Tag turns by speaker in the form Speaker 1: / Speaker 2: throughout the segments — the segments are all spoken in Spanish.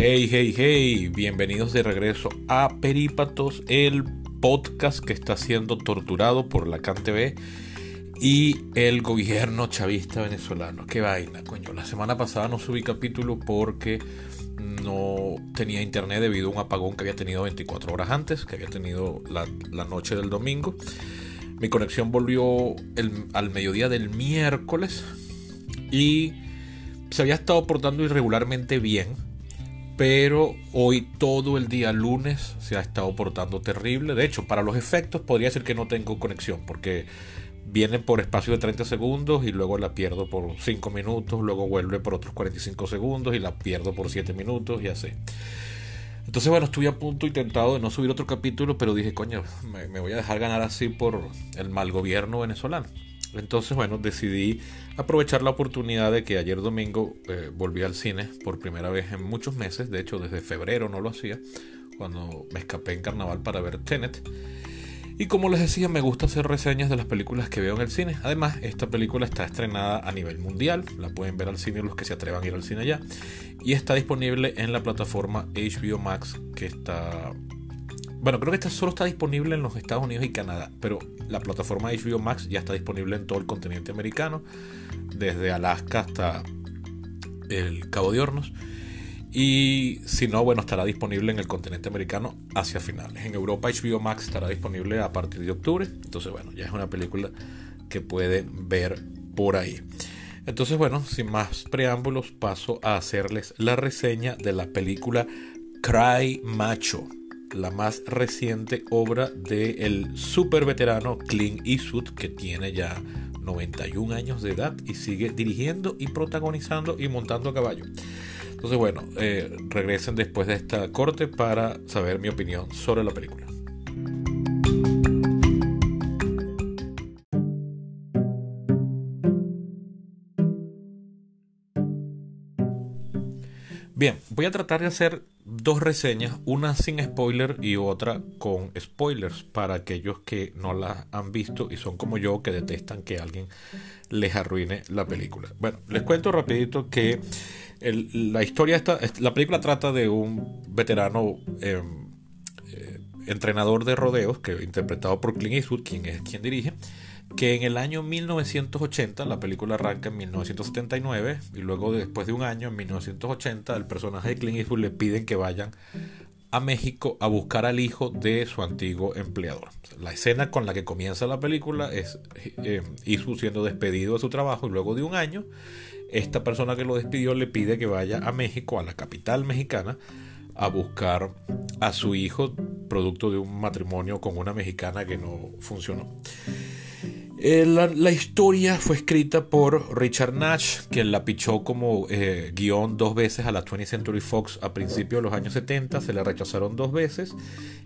Speaker 1: Hey, hey, hey, bienvenidos de regreso a Perípatos, el podcast que está siendo torturado por la CanTV y el gobierno chavista venezolano. Qué vaina, coño. La semana pasada no subí capítulo porque no tenía internet debido a un apagón que había tenido 24 horas antes, que había tenido la, noche del domingo. Mi conexión volvió al mediodía del miércoles y se había estado portando irregularmente bien pero hoy todo el día lunes se ha estado portando terrible. De hecho, para los efectos podría decir que no tengo conexión porque viene por espacio de 30 segundos y luego la pierdo por 5 minutos, luego vuelve por otros 45 segundos y la pierdo por 7 minutos y así. Entonces, bueno, estuve a punto intentado de no subir otro capítulo, pero dije, coño, me, me voy a dejar ganar así por el mal gobierno venezolano. Entonces, bueno, decidí aprovechar la oportunidad de que ayer domingo eh, volví al cine por primera vez en muchos meses. De hecho, desde febrero no lo hacía, cuando me escapé en carnaval para ver Tenet. Y como les decía, me gusta hacer reseñas de las películas que veo en el cine. Además, esta película está estrenada a nivel mundial. La pueden ver al cine los que se atrevan a ir al cine ya. Y está disponible en la plataforma HBO Max, que está bueno, creo que esta solo está disponible en los Estados Unidos y Canadá, pero la plataforma HBO Max ya está disponible en todo el continente americano, desde Alaska hasta el Cabo de Hornos. Y si no, bueno, estará disponible en el continente americano hacia finales. En Europa HBO Max estará disponible a partir de octubre. Entonces, bueno, ya es una película que pueden ver por ahí. Entonces, bueno, sin más preámbulos, paso a hacerles la reseña de la película Cry Macho la más reciente obra del el super veterano Clint Eastwood, que tiene ya 91 años de edad y sigue dirigiendo y protagonizando y montando a caballo. Entonces, bueno, eh, regresen después de esta corte para saber mi opinión sobre la película. Bien, voy a tratar de hacer dos reseñas, una sin spoiler y otra con spoilers para aquellos que no la han visto y son como yo que detestan que alguien les arruine la película. Bueno, les cuento rapidito que la historia está, la película trata de un veterano em, eh, entrenador de rodeos que interpretado por Clint Eastwood, quien es quien dirige que en el año 1980, la película arranca en 1979, y luego después de un año, en 1980, el personaje de Clint Eastwood le piden que vayan a México a buscar al hijo de su antiguo empleador. La escena con la que comienza la película es eh, Eastwood siendo despedido de su trabajo y luego de un año, esta persona que lo despidió le pide que vaya a México, a la capital mexicana, a buscar a su hijo, producto de un matrimonio con una mexicana que no funcionó. Eh, la, historia fue escrita por Richard Nash, quien la pichó como eh, guion dos veces a la 20th Century Fox a principios de los años 70, se le rechazaron dos veces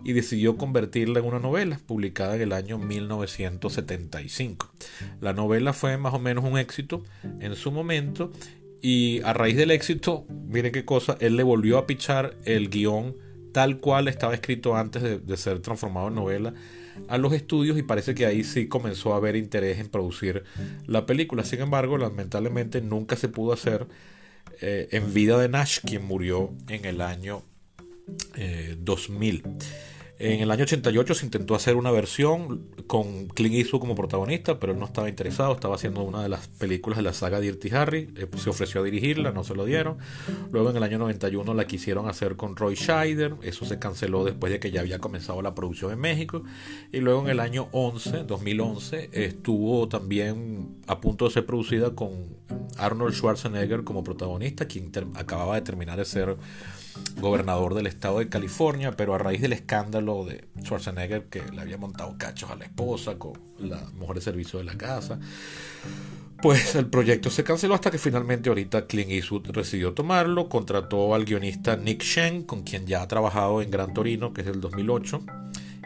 Speaker 1: y decidió convertirla en una novela publicada en el año 1975. La novela fue más o menos un éxito en su momento y a raíz del éxito, miren qué cosa, él le volvió a pichar el guion tal cual estaba escrito antes de ser transformado en novela a los estudios y parece que ahí sí comenzó a haber interés en producir la película. Sin embargo, lamentablemente nunca se pudo hacer eh, en vida de Nash, quien murió en el año 2000. En el año 88 se intentó hacer una versión con Clint Eastwood como protagonista, pero él no estaba interesado, estaba haciendo una de las películas de la saga Dirty Harry, eh, se ofreció a dirigirla, no se lo dieron. Luego en el año 91 la quisieron hacer con Roy Scheider, eso se canceló después de que ya había comenzado la producción en México. Y luego en el año 11, 2011, estuvo también a punto de ser producida con Arnold Schwarzenegger como protagonista, quien acababa de terminar de ser gobernador del estado de California, pero a raíz del escándalo de Schwarzenegger que le había montado cachos a la esposa con la mujer de servicio de la casa, pues el proyecto se canceló hasta que finalmente ahorita Clint Eastwood decidió tomarlo, contrató al guionista Nick Shen, con quien ya ha trabajado en Gran Torino, que es del 2008,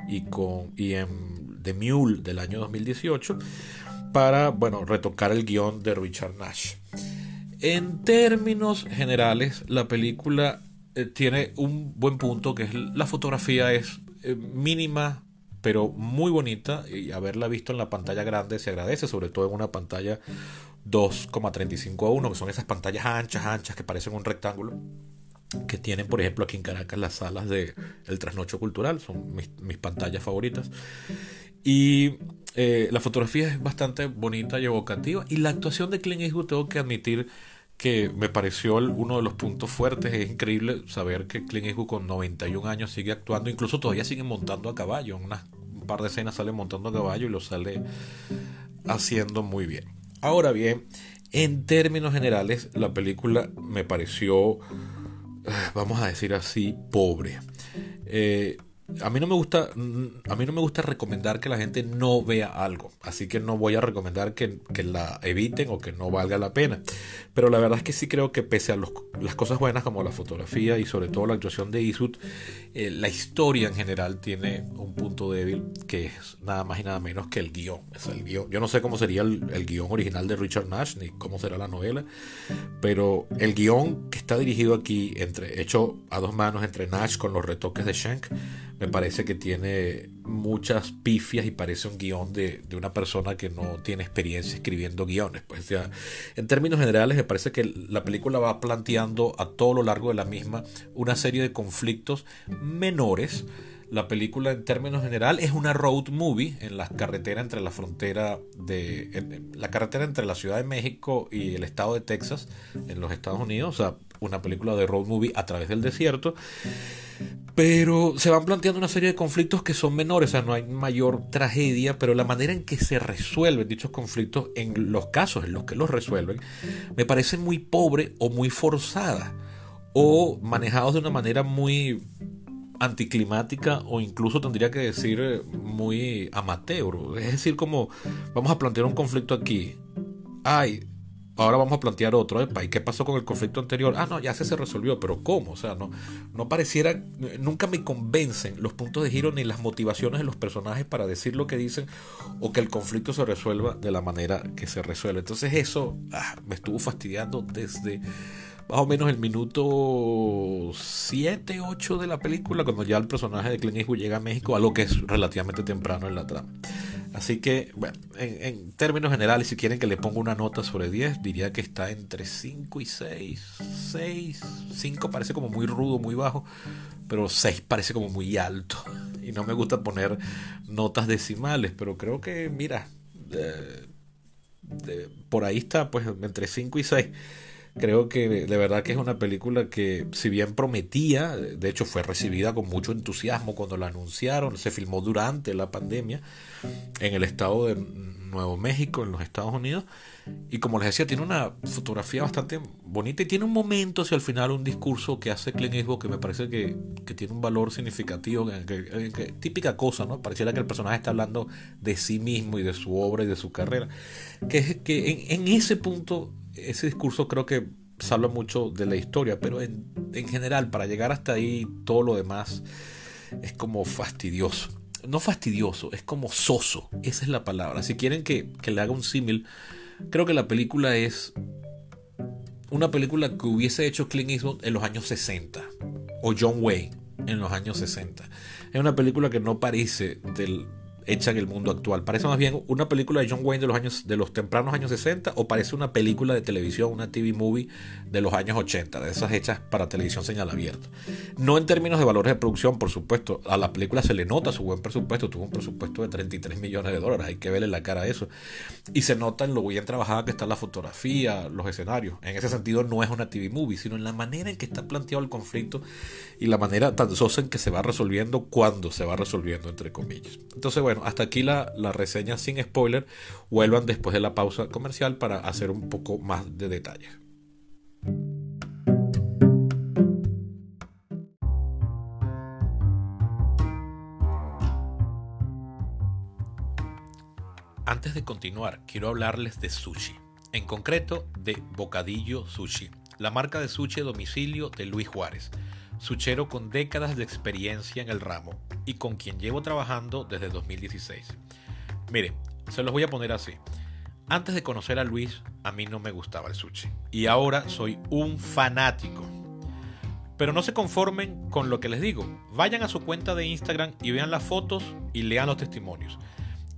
Speaker 1: y, con, y en The Mule del año 2018, para, bueno, retocar el guion de Richard Nash. En términos generales, la película eh, tiene un buen punto que es la fotografía es eh, mínima pero muy bonita y haberla visto en la pantalla grande se agradece, sobre todo en una pantalla 2,35 a 1, que son esas pantallas anchas, anchas que parecen un rectángulo. que tienen, por ejemplo, aquí en Caracas las salas de El Trasnocho Cultural, son mis, pantallas favoritas. Y eh, la fotografía es bastante bonita y evocativa. Y la actuación de Clint Eastwood, tengo que admitir que me pareció uno de los puntos fuertes. Es increíble saber que Clint Eastwood con 91 años sigue actuando, incluso todavía sigue montando a caballo. En unas, un par de escenas sale montando a caballo y lo sale haciendo muy bien. Ahora bien, en términos generales, la película me pareció, eh, vamos a decir así, pobre. Eh, a mí no me gusta a mí no me gusta recomendar que la gente no vea algo así que no voy a recomendar que, la eviten o que no valga la pena pero la verdad es que sí creo que pese a las cosas buenas como la fotografía y sobre todo la actuación de Eastwood eh, la historia en general tiene un punto débil que es nada más y nada menos que el guion, el guion. yo no sé cómo sería el, el guion original de Richard Nash ni cómo será la novela pero el guion que está dirigido aquí entre hecho a dos manos entre Nash con los retoques de Shank me parece que tiene muchas pifias y parece un guion de, una persona que no tiene experiencia escribiendo guiones. Pues en términos generales, me parece que la película va planteando a todo lo largo de la misma una serie de conflictos menores. La película en términos generales es una road movie en la carretera entre la frontera de la carretera entre la Ciudad de México y el estado de Texas en los Estados Unidos, o sea, una película de road movie a través del desierto. Pero se van planteando una serie de conflictos que son menores, o sea, no hay mayor tragedia, pero la manera en que se resuelven dichos conflictos, en los casos en los que los resuelven, me parece muy pobre o muy forzada, o manejados de una manera muy anticlimática o incluso tendría que decir eh, muy amateur. Es decir, como vamos a plantear un conflicto aquí. Ay, Ahora vamos a plantear otro. ¿Y qué pasó con el conflicto anterior? Ah, no, ya se, se resolvió, pero ¿cómo? O sea, no, no pareciera, nunca me convencen los puntos de giro ni las motivaciones de los personajes para decir lo que dicen o que el conflicto se resuelva de la manera que se resuelve. Entonces eso ah, me estuvo fastidiando desde más o menos el minuto 7, 8 de la película, cuando ya el personaje de Clint llega a México, algo que es relativamente temprano en la trama. Así que, bueno, en, términos generales, si quieren que le ponga una nota sobre 10, diría que está entre 5 y 6. 6, 5 parece como muy rudo, muy bajo, pero 6 parece como muy alto. Y no me gusta poner notas decimales, pero creo que, mira, por ahí está, pues entre 5 y 6. Creo que de verdad que es una película que, si bien prometía, de hecho fue recibida con mucho entusiasmo cuando la anunciaron, se filmó durante la pandemia en el estado de Nuevo México, en los Estados Unidos, y como les decía, tiene una fotografía bastante bonita y tiene un momento hacia el final, un discurso que hace Clint Eastwood que me parece que, tiene un valor significativo, que, típica cosa, ¿no? Pareciera que el personaje está hablando de sí mismo y de su obra y de su carrera, que es que en ese punto ese discurso creo que salva mucho de la historia, pero en, general, para llegar hasta ahí, todo lo demás es como fastidioso. No fastidioso, es como soso. Esa es la palabra. Si quieren que, que le haga un símil, creo que la película es una película que hubiese hecho Clint Eastwood en los años 60 o John Wayne en los años 60. Es una película que no parece del, hecha en el mundo actual. Parece más bien una película de John Wayne de los años de los tempranos años 60 o parece una película de televisión, una TV movie de los años 80, de esas hechas para televisión señal abierta. No en términos de valores de producción, por supuesto, a la película se le nota su buen presupuesto, tuvo un presupuesto de 33 millones de dólares, hay que verle la cara a eso. Y se nota en lo bien trabajada que está la fotografía, los escenarios. En ese sentido no es una TV movie, sino en la manera en que está planteado el conflicto y la manera tan sosa en que se va resolviendo cuando se va resolviendo, entre comillas. Entonces, bueno, hasta aquí la, la reseña sin spoiler. Vuelvan después de la pausa comercial para hacer un poco más de detalles. Antes de continuar, quiero hablarles de sushi, en concreto de Bocadillo Sushi, la marca de sushi domicilio de Luis Juárez suchero con décadas de experiencia en el ramo y con quien llevo trabajando desde 2016. Mire, se los voy a poner así. Antes de conocer a Luis, a mí no me gustaba el sushi. Y ahora soy un fanático. Pero no se conformen con lo que les digo. Vayan a su cuenta de Instagram y vean las fotos y lean los testimonios.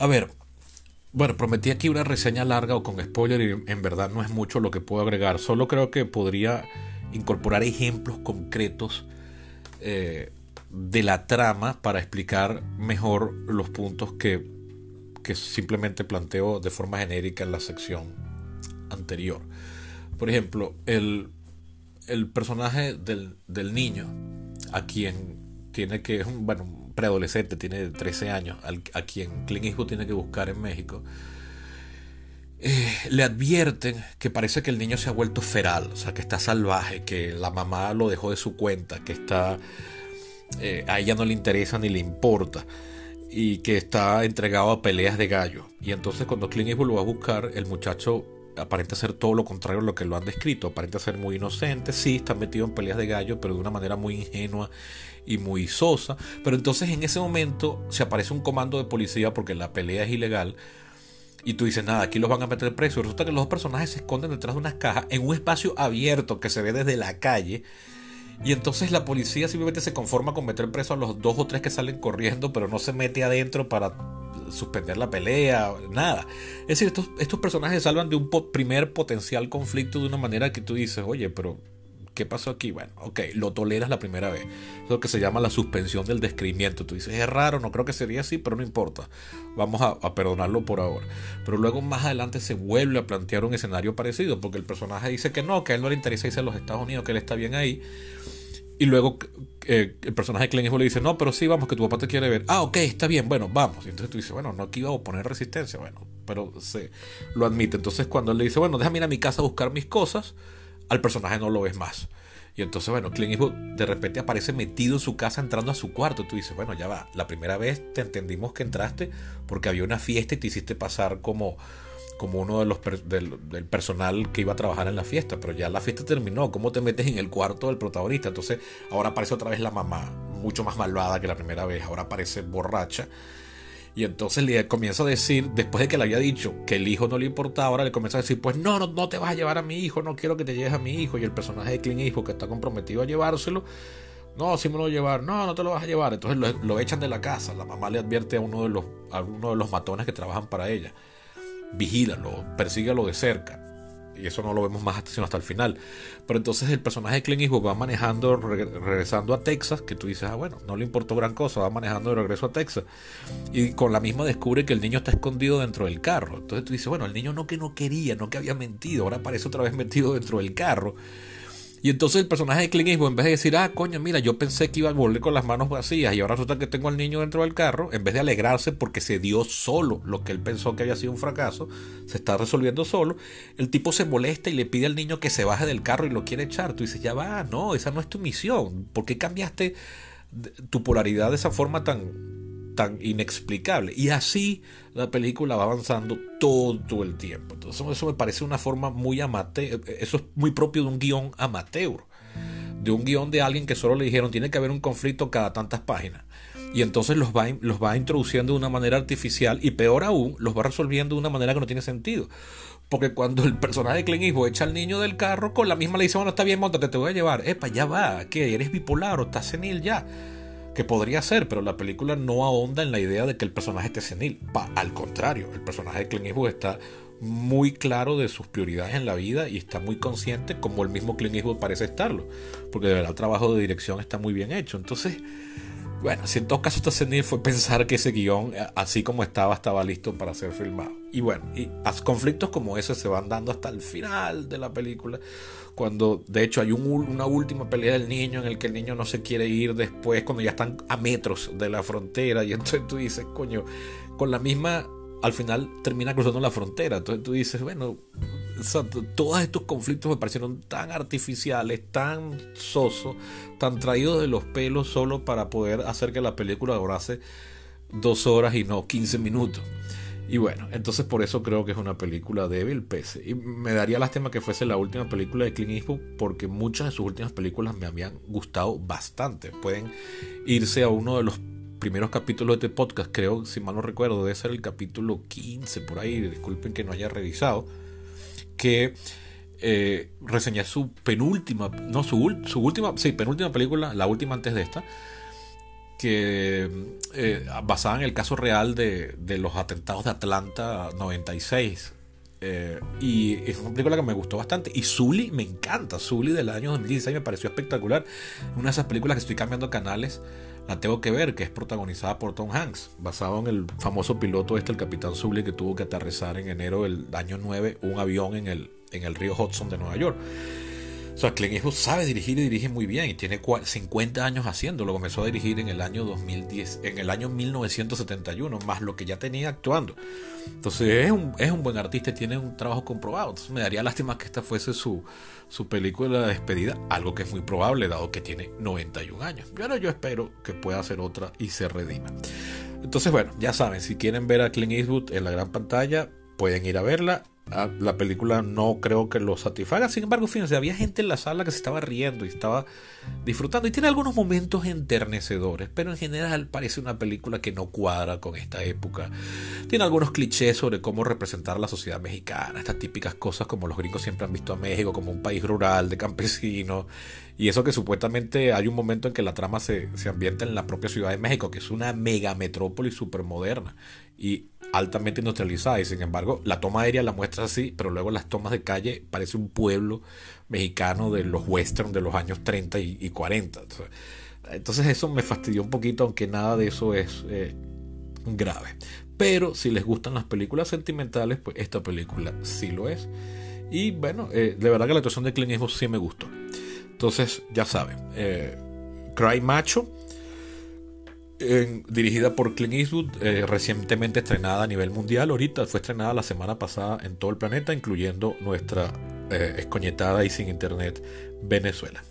Speaker 1: A ver, bueno, prometí aquí una reseña larga o con spoiler y en verdad no es mucho lo que puedo agregar. Solo creo que podría incorporar ejemplos concretos eh, de la trama para explicar mejor los puntos que, que simplemente planteo de forma genérica en la sección anterior. Por ejemplo, el, el personaje del, del, niño, a quien tiene que, bueno, preadolescente, tiene 13 años, a quien Clint Eastwood tiene que buscar en México, eh, le advierten que parece que el niño se ha vuelto feral, o sea, que está salvaje, que la mamá lo dejó de su cuenta, que está... Eh, a ella no le interesa ni le importa y que está entregado a peleas de gallo. Y entonces cuando Clint Eastwood lo va a buscar, el muchacho aparenta ser todo lo contrario a lo que lo han descrito. Aparenta ser muy inocente, sí, está metido en peleas de gallo, pero de una manera muy ingenua y muy sosa. Pero entonces en ese momento se aparece un comando de policía porque la pelea es ilegal. Y tú dices, nada, aquí los van a meter presos. Resulta que los dos personajes se esconden detrás de unas cajas en un espacio abierto que se ve desde la calle. Y entonces la policía simplemente se conforma con meter preso a los dos o tres que salen corriendo, pero no se mete adentro para suspender la pelea, nada. Es decir, estos, estos personajes salvan de un primer potencial conflicto de una manera que tú dices, oye, pero ¿qué pasó aquí? Bueno, ok, lo toleras la primera vez. Es lo que se llama la suspensión del descrimiento. Tú dices, es raro, no creo que sería así, pero no importa. Vamos a, perdonarlo por ahora. Pero luego más adelante se vuelve a plantear un escenario parecido, porque el personaje dice que no, que a él no le interesa irse a los Estados Unidos, que él está bien ahí. Y luego eh, el personaje de Clint le dice, no, pero sí, vamos, que tu papá te quiere ver. Ah, ok, está bien, bueno, vamos. Y entonces tú dices, bueno, no aquí iba a poner resistencia, bueno, pero se lo admite. Entonces cuando él le dice, bueno, déjame ir a mi casa a buscar mis cosas, al personaje no lo ves más. Y entonces, bueno, Clint Eastwood de repente aparece metido en su casa entrando a su cuarto. Tú dices, bueno, ya va, la primera vez te entendimos que entraste porque había una fiesta y te hiciste pasar como como uno de los del, personal que iba a trabajar en la fiesta, pero ya la fiesta terminó, ¿cómo te metes en el cuarto del protagonista? Entonces ahora aparece otra vez la mamá, mucho más malvada que la primera vez, ahora aparece borracha. Y entonces le comienza a decir, después de que le había dicho que el hijo no le importaba, ahora le comienza a decir, pues no, no, no te vas a llevar a mi hijo, no quiero que te lleves a mi hijo. Y el personaje de Clint Hijo que está comprometido a llevárselo, no, sí me lo voy a llevar, no, no te lo vas a llevar. Entonces lo, lo, echan de la casa. La mamá le advierte a uno de los, a uno de los matones que trabajan para ella vigílalo, persíguelo de cerca. Y eso no lo vemos más sino hasta el final. Pero entonces el personaje de Clint Eastwood va manejando, regresando a Texas, que tú dices, ah, bueno, no le importó gran cosa, va manejando de regreso a Texas. Y con la misma descubre que el niño está escondido dentro del carro. Entonces tú dices, bueno, el niño no que no quería, no que había mentido, ahora aparece otra vez metido dentro del carro. Y entonces el personaje de Clint Eastwood, en vez de decir, ah, coño, mira, yo pensé que iba a volver con las manos vacías y ahora resulta que tengo al niño dentro del carro, en vez de alegrarse porque se dio solo lo que él pensó que había sido un fracaso, se está resolviendo solo, el tipo se molesta y le pide al niño que se baje del carro y lo quiere echar. Tú dices, ya va, no, esa no es tu misión. ¿Por qué cambiaste tu polaridad de esa forma tan inexplicable. Y así la película va avanzando todo el tiempo. Entonces eso me parece una forma muy amateur, eso es muy propio de un guion amateur, de un guion de alguien que solo le dijeron tiene que haber un conflicto cada tantas páginas. Y entonces los va, los va introduciendo de una manera artificial y peor aún, los va resolviendo de una manera que no tiene sentido. Porque cuando el personaje de Clint Eastwood echa al niño del carro, con la misma le dice, bueno, está bien, montate, te voy a llevar. Epa, ya va, que eres bipolar o estás senil ya que podría ser, pero la película no ahonda en la idea de que el personaje esté senil. al contrario, el personaje de Clint Eastwood está muy claro de sus prioridades en la vida y está muy consciente como el mismo Clint Eastwood parece estarlo, porque de verdad el trabajo de dirección está muy bien hecho. Entonces, bueno, si en todo caso está senil fue pensar que ese guion, así como estaba, estaba listo para ser filmado. y bueno, y conflictos como ese se van dando hasta el final de la película, cuando de hecho hay una última pelea del niño en el que el niño no se quiere ir después, cuando ya están a metros de la frontera, y entonces tú dices, coño, con la misma, al final termina cruzando la frontera, entonces tú dices, bueno, todos estos conflictos me parecieron tan artificiales, tan sosos, tan traídos de los pelos solo para poder hacer que la película durase dos horas y no 15 minutos. Y bueno, entonces por eso creo que es una película débil, pese. Y me daría lástima que fuese la última película de Clint Eastwood, porque muchas de sus últimas películas me habían gustado bastante. Pueden irse a uno de los primeros capítulos de este podcast, creo, si mal no recuerdo, debe ser el capítulo 15 por ahí, disculpen que no haya revisado, que eh, reseñé su penúltima, no, su, su última, sí, penúltima película, la última antes de esta, que eh, basada en el caso real de, los atentados de Atlanta 96. Eh, y es una película que me gustó bastante. Y Zully me encanta. Zully del año 2016 me pareció espectacular. Una de esas películas que estoy cambiando canales, la tengo que ver, que es protagonizada por Tom Hanks, basado en el famoso piloto este, el capitán Zully, que tuvo que aterrizar en enero del año 9 un avión en el, en el río Hudson de Nueva York. O sea, Clint Eastwood sabe dirigir y dirige muy bien y tiene 50 años haciéndolo. Comenzó a dirigir en el año 2010, en el año 1971, más lo que ya tenía actuando. Entonces es un, es un buen artista y tiene un trabajo comprobado. Entonces me daría lástima que esta fuese su, su película de despedida, algo que es muy probable dado que tiene 91 años. Pero yo espero que pueda hacer otra y se redima. Entonces bueno, ya saben, si quieren ver a Clint Eastwood en la gran pantalla, pueden ir a verla. La película no creo que lo satisfaga. Sin embargo, fíjense, había gente en la sala que se estaba riendo y estaba disfrutando. Y tiene algunos momentos enternecedores, pero en general parece una película que no cuadra con esta época. Tiene algunos clichés sobre cómo representar la sociedad mexicana, estas típicas cosas como los gringos siempre han visto a México como un país rural, de campesinos. Y eso que supuestamente hay un momento en que la trama se, se ambienta en la propia Ciudad de México, que es una mega metrópoli súper moderna. Y altamente industrializada y sin embargo la toma aérea la muestra así, pero luego las tomas de calle parece un pueblo mexicano de los western de los años 30 y, 40. Entonces, eso me fastidió un poquito, aunque nada de eso es eh, grave. Pero si les gustan las películas sentimentales, pues esta película sí lo es. Y bueno, eh, de verdad que la actuación de Clint Eastwood sí me gustó. Entonces, ya saben, eh, Cry Macho dirigida por Clint Eastwood, eh, recientemente estrenada a nivel mundial. Ahorita fue estrenada la semana pasada en todo el planeta, incluyendo nuestra eh, escoñetada y sin internet Venezuela.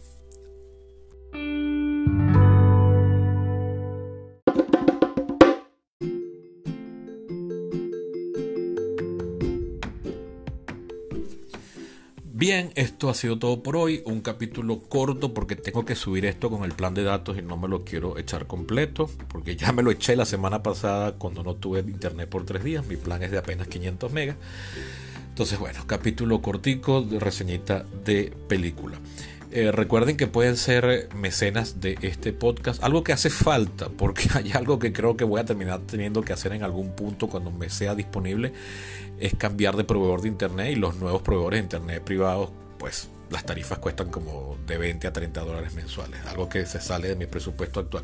Speaker 1: Bien, esto ha sido todo por hoy. Un capítulo corto porque tengo que subir esto con el plan de datos y no me lo quiero echar completo. Porque ya me lo eché la semana pasada cuando no tuve internet por tres días. Mi plan es de apenas 500 megas. Entonces, bueno, capítulo cortico de reseñita de película. Eh, recuerden que pueden ser mecenas de este podcast, algo que hace falta, porque hay algo que creo que voy a terminar teniendo que hacer en algún punto cuando me sea disponible, es cambiar de proveedor de internet y los nuevos proveedores de internet privados, pues las tarifas cuestan como de 20 a 30 dólares mensuales, algo que se sale de mi presupuesto actual.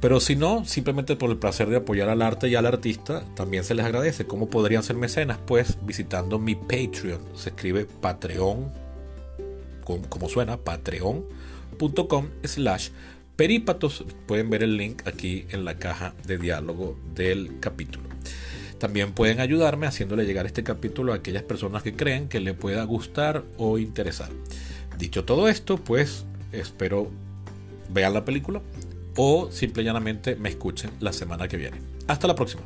Speaker 1: Pero si no, simplemente por el placer de apoyar al arte y al artista, también se les agradece. ¿Cómo podrían ser mecenas? Pues visitando mi Patreon, se escribe Patreon como suena, patreon.com slash perípatos. Pueden ver el link aquí en la caja de diálogo del capítulo. También pueden ayudarme haciéndole llegar este capítulo a aquellas personas que creen que le pueda gustar o interesar. Dicho todo esto, pues espero vean la película o simple y llanamente me escuchen la semana que viene. Hasta la próxima.